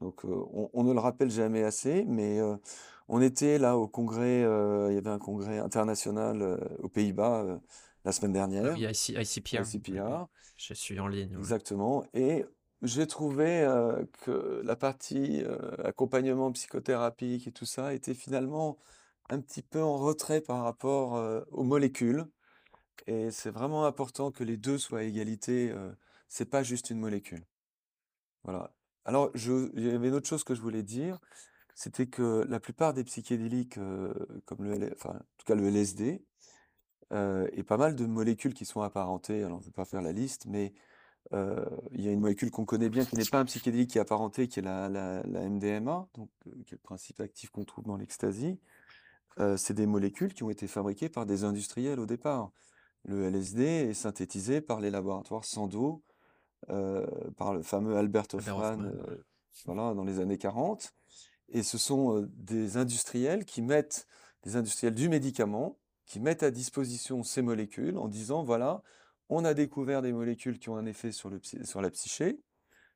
Donc euh, on, ne le rappelle jamais assez, mais euh, on était là au congrès, euh, il y avait un congrès international aux Pays-Bas la semaine dernière. Oui, ICPR. Je suis en ligne. Exactement. Et j'ai trouvé que la partie accompagnement psychothérapique et tout ça était finalement un petit peu en retrait par rapport aux molécules. Et c'est vraiment important que les deux soient à égalité. c'est pas juste une molécule. Voilà. Alors, je, il y avait une autre chose que je voulais dire, c'était que la plupart des psychédéliques, comme le, enfin, en tout cas le LSD, et pas mal de molécules qui sont apparentées. Alors, je ne vais pas faire la liste, mais il y a une molécule qu'on connaît bien qui n'est pas un psychédélique qui est apparenté, qui est la, la, la MDMA, donc, qui est le principe actif qu'on trouve dans l'ecstasy c'est des molécules qui ont été fabriquées par des industriels au départ. Le LSD est synthétisé par les laboratoires Sandoz, par le fameux Albert Hofmann, voilà, dans les années 40. Et ce sont des industriels qui mettent, des industriels du médicament, qui mettent à disposition ces molécules en disant, voilà, on a découvert des molécules qui ont un effet sur, le, sur la psyché,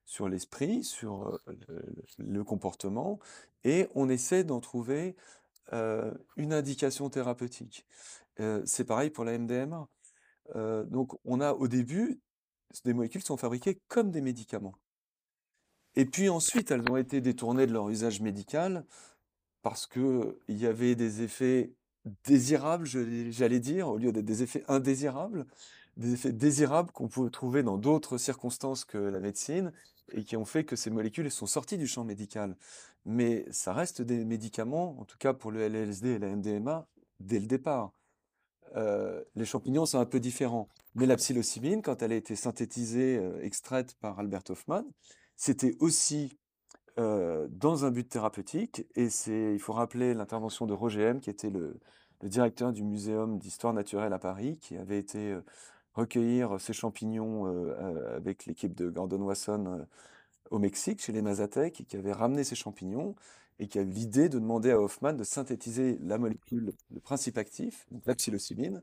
sur l'esprit, sur le, comportement, et on essaie d'en trouver une indication thérapeutique. c'est pareil pour la MDMA. donc on a au début, des molécules sont fabriquées comme des médicaments. Et puis ensuite, elles ont été détournées de leur usage médical parce qu'il y avait des effets désirables, j'allais dire, au lieu d'être des effets indésirables, des effets désirables qu'on pouvait trouver dans d'autres circonstances que la médecine et qui ont fait que ces molécules sont sorties du champ médical mais ça reste des médicaments, en tout cas pour le LSD et la MDMA, dès le départ. les champignons sont un peu différents. Mais la psilocybine, quand elle a été synthétisée, extraite par Albert Hoffman, c'était aussi dans un but thérapeutique. Et il faut rappeler l'intervention de Roger M, qui était le, le directeur du Muséum d'histoire naturelle à Paris, qui avait été recueillir ces champignons avec l'équipe de Gordon Wasson au Mexique, chez les Mazatèques, et qui avait ramené ces champignons, et qui a eu l'idée de demander à Hoffman de synthétiser la molécule, de principe actif, donc la psilocybine.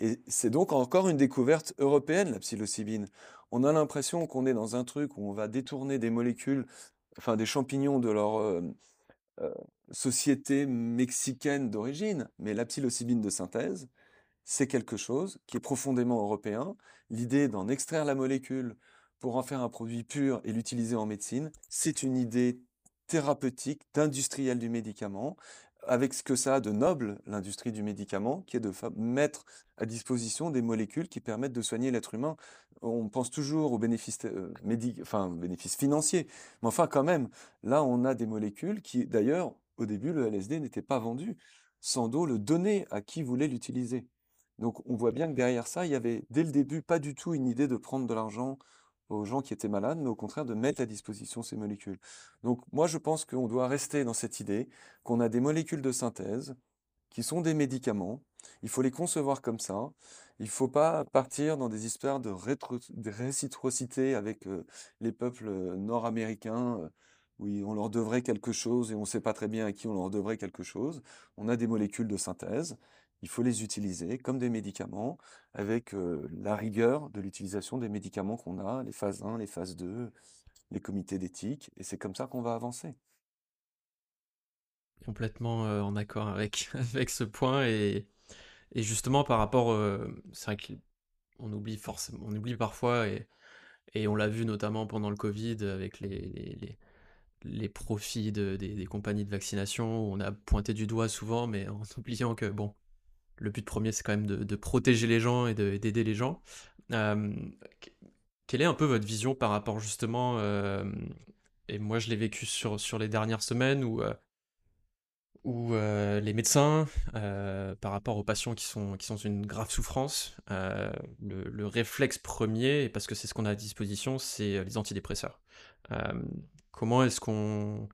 Et c'est donc encore une découverte européenne, la psilocybine. On a l'impression qu'on est dans un truc où on va détourner des molécules, enfin des champignons de leur euh, euh, société mexicaine d'origine, mais la psilocybine de synthèse, c'est quelque chose qui est profondément européen. L'idée d'en extraire la molécule pour en faire un produit pur et l'utiliser en médecine, c'est une idée thérapeutique d'industriel du médicament, avec ce que ça a de noble, l'industrie du médicament, qui est de mettre à disposition des molécules qui permettent de soigner l'être humain. On pense toujours aux bénéfices, euh, enfin, bénéfices financiers, mais enfin quand même, là on a des molécules qui, d'ailleurs, au début, le LSD n'était pas vendu. Sandoz le donnait à qui voulait l'utiliser. Donc on voit bien que derrière ça, il y avait dès le début pas du tout une idée de prendre de l'argent aux gens qui étaient malades, mais au contraire de mettre à disposition ces molécules. Donc moi je pense qu'on doit rester dans cette idée qu'on a des molécules de synthèse qui sont des médicaments, il faut les concevoir comme ça, il ne faut pas partir dans des histoires de, réciprocité avec euh, les peuples euh, nord-américains, euh, où on leur devrait quelque chose et on ne sait pas très bien à qui on leur devrait quelque chose. On a des molécules de synthèse, il faut les utiliser comme des médicaments, avec la rigueur de l'utilisation des médicaments qu'on a, les phases 1, les phases 2, les comités d'éthique, et c'est comme ça qu'on va avancer. Complètement en accord avec, [laughs] avec ce point, et, et justement par rapport, c'est vrai qu'on oublie forcément, on oublie parfois, et, et on l'a vu notamment pendant le Covid avec les, les, les, profits de, des, des, compagnies de vaccination, on a pointé du doigt souvent, mais en [laughs] oubliant que bon, le but premier, c'est quand même de, protéger les gens et d'aider les gens. Euh, quelle est un peu votre vision par rapport justement, euh, et moi je l'ai vécu sur, sur les dernières semaines, où, euh, où les médecins, par rapport aux patients qui sont, qui sont une grave souffrance, le, réflexe premier, parce que c'est ce qu'on a à disposition, c'est les antidépresseurs. comment est-ce qu'on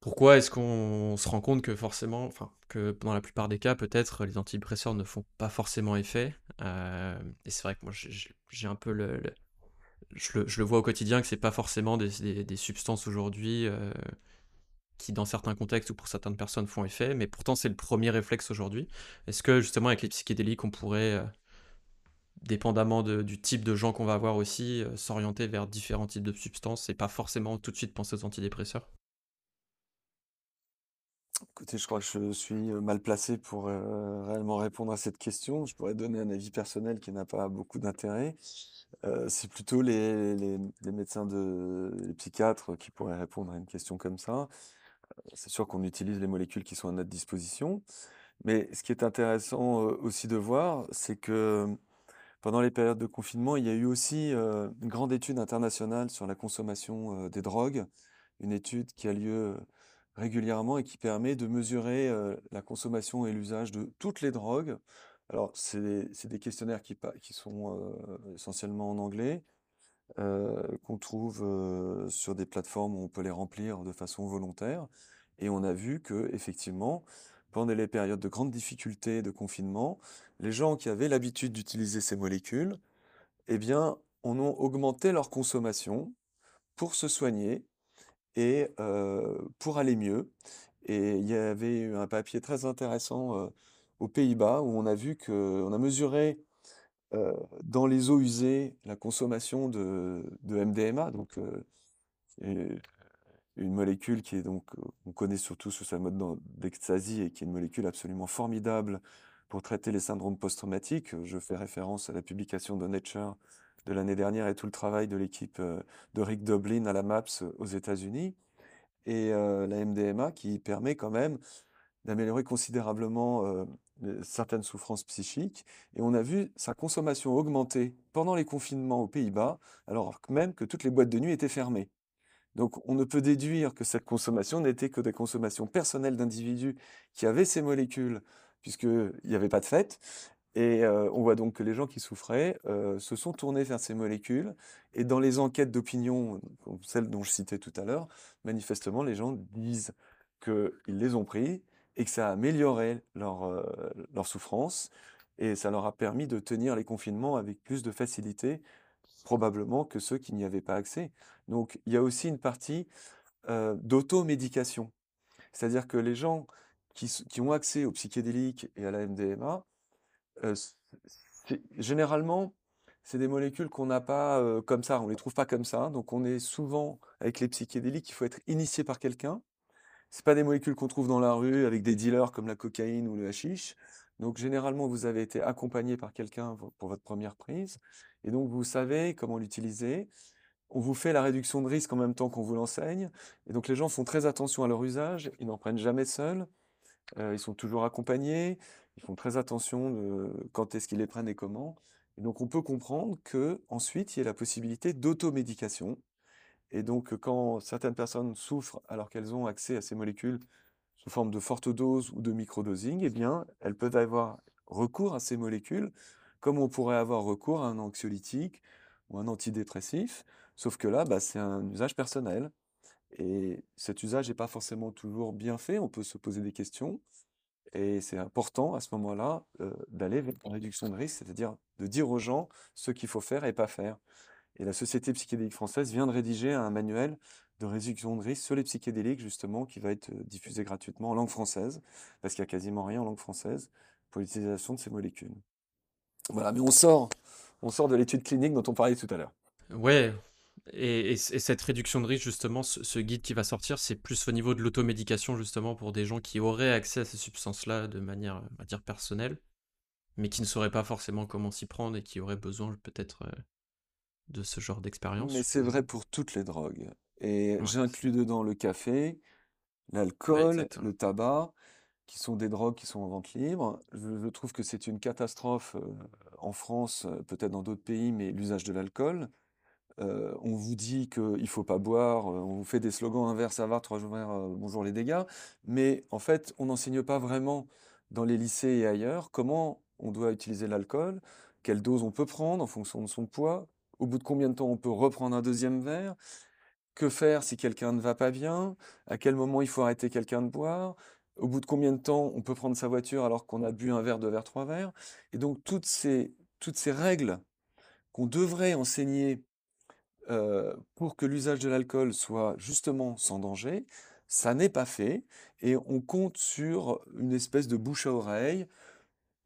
pourquoi est-ce qu'on se rend compte que forcément, enfin, que dans la plupart des cas, peut-être, les antidépresseurs ne font pas forcément effet euh, Et c'est vrai que moi, j'ai un peu le, je, le, vois au quotidien que c'est pas forcément des, substances aujourd'hui euh, qui, dans certains contextes ou pour certaines personnes, font effet, mais pourtant, c'est le premier réflexe aujourd'hui. Est-ce que justement, avec les psychédéliques, on pourrait, euh, dépendamment du type de gens qu'on va avoir aussi, s'orienter vers différents types de substances et pas forcément tout de suite penser aux antidépresseurs? Écoutez, je crois que je suis mal placé pour réellement répondre à cette question. Je pourrais donner un avis personnel qui n'a pas beaucoup d'intérêt. c'est plutôt les, les, médecins, de, les psychiatres qui pourraient répondre à une question comme ça. c'est sûr qu'on utilise les molécules qui sont à notre disposition. Mais ce qui est intéressant aussi de voir, c'est que pendant les périodes de confinement, il y a eu aussi une grande étude internationale sur la consommation des drogues, une étude qui a lieu régulièrement et qui permet de mesurer la consommation et l'usage de toutes les drogues. Alors, c'est des, questionnaires qui, qui sont essentiellement en anglais, qu'on trouve sur des plateformes où on peut les remplir de façon volontaire. Et on a vu que, effectivement, pendant les périodes de grande difficulté de confinement, les gens qui avaient l'habitude d'utiliser ces molécules, eh bien, on ont augmenté leur consommation pour se soigner et pour aller mieux. Et il y avait eu un papier très intéressant aux Pays-Bas où on a vu qu'on a mesuré dans les eaux usées la consommation de, MDMA, donc une molécule qui est donc, on connaît surtout sous sa mode d'ecstasy et qui est une molécule absolument formidable pour traiter les syndromes post-traumatiques. Je fais référence à la publication de Nature de l'année dernière et tout le travail de l'équipe euh, de Rick Doblin à la MAPS aux États-Unis. Et euh, la MDMA qui permet quand même d'améliorer considérablement euh, certaines souffrances psychiques. Et on a vu sa consommation augmenter pendant les confinements aux Pays-Bas, alors même que toutes les boîtes de nuit étaient fermées. Donc on ne peut déduire que cette consommation n'était que des consommations personnelles d'individus qui avaient ces molécules, puisqu'il n'y avait pas de fête, et on voit donc que les gens qui souffraient se sont tournés vers ces molécules. Et dans les enquêtes d'opinion, celles dont je citais tout à l'heure, manifestement, les gens disent qu'ils les ont pris et que ça a amélioré leur, leur souffrance et ça leur a permis de tenir les confinements avec plus de facilité, probablement que ceux qui n'y avaient pas accès. Donc il y a aussi une partie d'automédication. C'est-à-dire que les gens qui, qui ont accès aux psychédéliques et à la MDMA, généralement, c'est des molécules qu'on n'a pas comme ça, on les trouve pas comme ça. Donc on est souvent avec les psychédéliques, il faut être initié par quelqu'un. C'est pas des molécules qu'on trouve dans la rue avec des dealers comme la cocaïne ou le hashish. Donc généralement, vous avez été accompagné par quelqu'un pour votre première prise, et donc vous savez comment l'utiliser. On vous fait la réduction de risque en même temps qu'on vous l'enseigne, et donc les gens font très attention à leur usage. Ils n'en prennent jamais seuls. ils sont toujours accompagnés. Ils font très attention quand est-ce qu'ils les prennent et comment. Donc on peut comprendre que ensuite il y a la possibilité d'automédication. Et donc quand certaines personnes souffrent alors qu'elles ont accès à ces molécules, sous forme de forte dose ou de microdosing, eh bien, elles peuvent avoir recours à ces molécules comme on pourrait avoir recours à un anxiolytique ou un antidépressif, sauf que là, bah, c'est un usage personnel. Et cet usage n'est pas forcément toujours bien fait, on peut se poser des questions. Et c'est important à ce moment-là euh, d'aller vers la réduction de risque, c'est-à-dire de dire aux gens ce qu'il faut faire et pas faire. Et la Société psychédélique française vient de rédiger un manuel de réduction de risque sur les psychédéliques, justement, qui va être euh, diffusé gratuitement en langue française, parce qu'il n'y a quasiment rien en langue française pour l'utilisation de ces molécules. Voilà, mais on sort, on sort de l'étude clinique dont on parlait tout à l'heure. Ouais, et, et, cette réduction de risque, justement, ce, guide qui va sortir, c'est plus au niveau de l'automédication, justement, pour des gens qui auraient accès à ces substances-là de manière, on va dire, personnelle, mais qui ne sauraient pas forcément comment s'y prendre et qui auraient besoin peut-être euh, de ce genre d'expérience. Mais c'est vrai pour toutes les drogues. Et j'inclus dedans le café, l'alcool, le tabac, qui sont des drogues qui sont en vente libre. Je, trouve que c'est une catastrophe euh, en France, euh, peut-être dans d'autres pays, mais l'usage de l'alcool. Euh, on vous dit qu'il ne faut pas boire, on vous fait des slogans inverses, ça va, trois jours, bonjour les dégâts, mais en fait, on n'enseigne pas vraiment dans les lycées et ailleurs comment on doit utiliser l'alcool, quelle dose on peut prendre en fonction de son poids, au bout de combien de temps on peut reprendre un deuxième verre, que faire si quelqu'un ne va pas bien, à quel moment il faut arrêter quelqu'un de boire, au bout de combien de temps on peut prendre sa voiture alors qu'on a bu un verre, deux verres, trois verres. Et donc toutes ces, toutes ces règles qu'on devrait enseigner euh, pour que l'usage de l'alcool soit justement sans danger, ça n'est pas fait. Et on compte sur une espèce de bouche à oreille,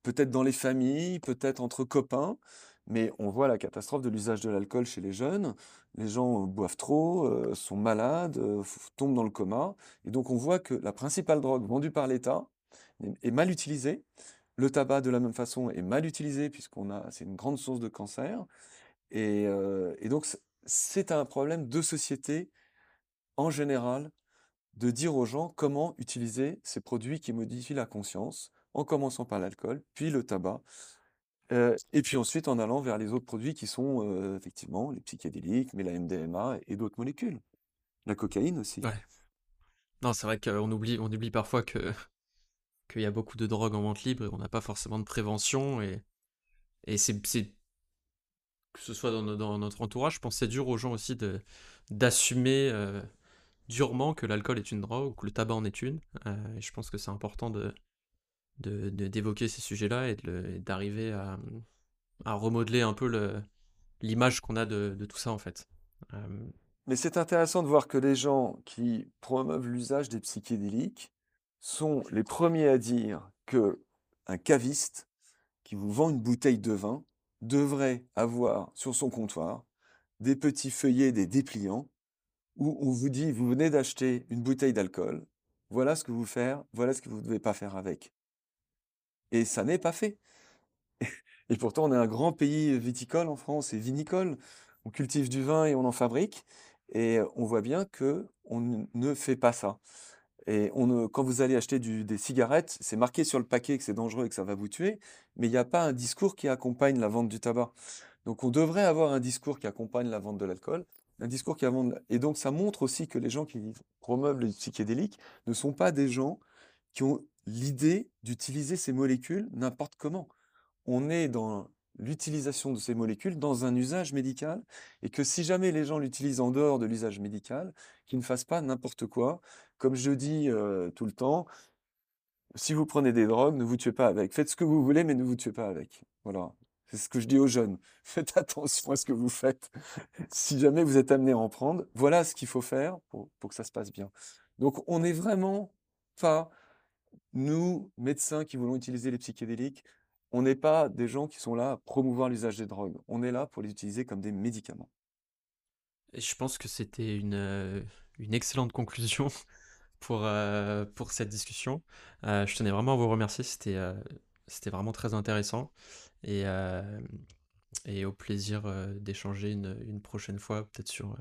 peut-être dans les familles, peut-être entre copains, mais on voit la catastrophe de l'usage de l'alcool chez les jeunes. Les gens boivent trop, euh, sont malades, euh, tombent dans le coma. Et donc on voit que la principale drogue vendue par l'État est mal utilisée. Le tabac, de la même façon, est mal utilisé puisqu'on a, c'est une grande source de cancer. Euh, et donc c'est un problème de société en général de dire aux gens comment utiliser ces produits qui modifient la conscience, en commençant par l'alcool, puis le tabac, euh, et puis ensuite en allant vers les autres produits qui sont euh, effectivement les psychédéliques, mais la MDMA et d'autres molécules. La cocaïne aussi. Non, c'est vrai qu'on oublie, on oublie parfois que qu'il y a beaucoup de drogues en vente libre et on n'a pas forcément de prévention et, et c'est, que ce soit dans, notre entourage, je pense que c'est dur aux gens aussi de d'assumer euh, durement que l'alcool est une drogue ou que le tabac en est une. et je pense que c'est important de, d'évoquer ces sujets-là et d'arriver à, à, remodeler un peu l'image qu'on a de, de, tout ça en fait. Euh, Mais c'est intéressant de voir que les gens qui promeuvent l'usage des psychédéliques sont les premiers à dire que un caviste qui vous vend une bouteille de vin devrait avoir sur son comptoir des petits feuillets, des dépliants, où on vous dit, vous venez d'acheter une bouteille d'alcool, voilà ce que vous faire, voilà ce que vous ne devez pas faire avec. Et ça n'est pas fait. Et pourtant, on est un grand pays viticole en France et vinicole. On cultive du vin et on en fabrique. Et on voit bien que on ne fait pas ça. Et quand vous allez acheter des cigarettes, c'est marqué sur le paquet que c'est dangereux et que ça va vous tuer, mais il n'y a pas un discours qui accompagne la vente du tabac. Donc on devrait avoir un discours qui accompagne la vente de l'alcool, un discours qui Et donc ça montre aussi que les gens qui promeuvent les psychédéliques ne sont pas des gens qui ont l'idée d'utiliser ces molécules n'importe comment. On est dans l'utilisation de ces molécules dans un usage médical et que si jamais les gens l'utilisent en dehors de l'usage médical, qu'ils ne fassent pas n'importe quoi. Comme je dis euh, tout le temps, si vous prenez des drogues, ne vous tuez pas avec. Faites ce que vous voulez, mais ne vous tuez pas avec. Voilà. C'est ce que je dis aux jeunes. [laughs] Faites attention à ce que vous faites. si jamais vous êtes amené à en prendre, voilà ce qu'il faut faire pour, pour que ça se passe bien. Donc on n'est vraiment pas nous, médecins qui voulons utiliser les psychédéliques, on n'est pas des gens qui sont là à promouvoir l'usage des drogues. On est là pour les utiliser comme des médicaments. Et je pense que c'était une, excellente conclusion [laughs] pour, cette discussion. Je tenais vraiment à vous remercier, c'était vraiment très intéressant. Et, au plaisir d'échanger une, prochaine fois, peut-être sur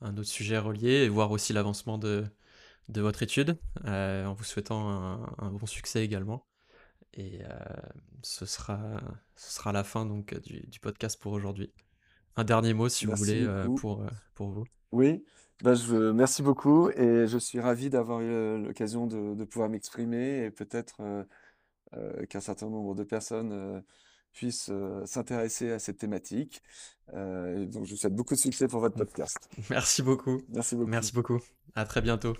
un autre sujet relié, et voir aussi l'avancement de, votre étude, en vous souhaitant un, bon succès également. Et euh, ce, sera, ce sera la fin donc, du, podcast pour aujourd'hui. Un dernier mot, si vous voulez, euh, pour, pour vous. Oui, Bah, je merci beaucoup et je suis ravi d'avoir eu, l'occasion de de pouvoir m'exprimer et peut-être, qu'un certain nombre de personnes, puissent, s'intéresser à cette thématique. Donc je vous souhaite beaucoup de succès pour votre [laughs] podcast. Merci beaucoup. Merci beaucoup. Merci beaucoup. À très bientôt.